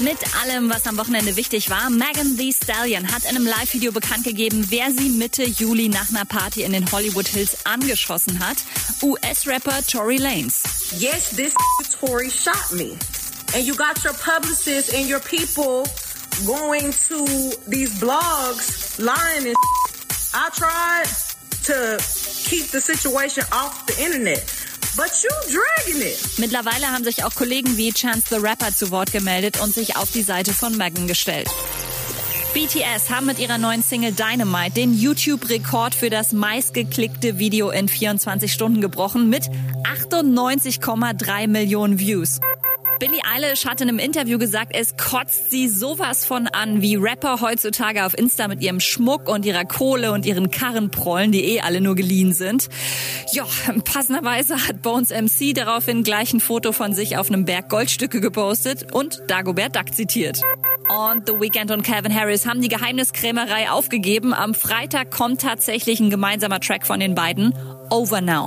Mit allem, was am Wochenende wichtig war, Megan Thee Stallion hat in einem Live-Video bekannt gegeben, wer sie Mitte Juli nach einer Party in den Hollywood Hills angeschossen hat. US-Rapper Tory Lanez. Yes, this Tory shot me. And you got your publicists and your people going to these blogs lying and I tried to keep the situation off the internet. But you dragging it. Mittlerweile haben sich auch Kollegen wie Chance the Rapper zu Wort gemeldet und sich auf die Seite von Megan gestellt. BTS haben mit ihrer neuen Single Dynamite den YouTube-Rekord für das meistgeklickte Video in 24 Stunden gebrochen mit 98,3 Millionen Views. Billie Eilish hat in einem Interview gesagt, es kotzt sie sowas von an, wie Rapper heutzutage auf Insta mit ihrem Schmuck und ihrer Kohle und ihren Karren prollen, die eh alle nur geliehen sind. Ja, passenderweise hat Bones MC daraufhin gleich ein Foto von sich auf einem Berg Goldstücke gepostet und Dagobert Duck zitiert. Und The Weeknd und Calvin Harris haben die Geheimniskrämerei aufgegeben. Am Freitag kommt tatsächlich ein gemeinsamer Track von den beiden, Over Now.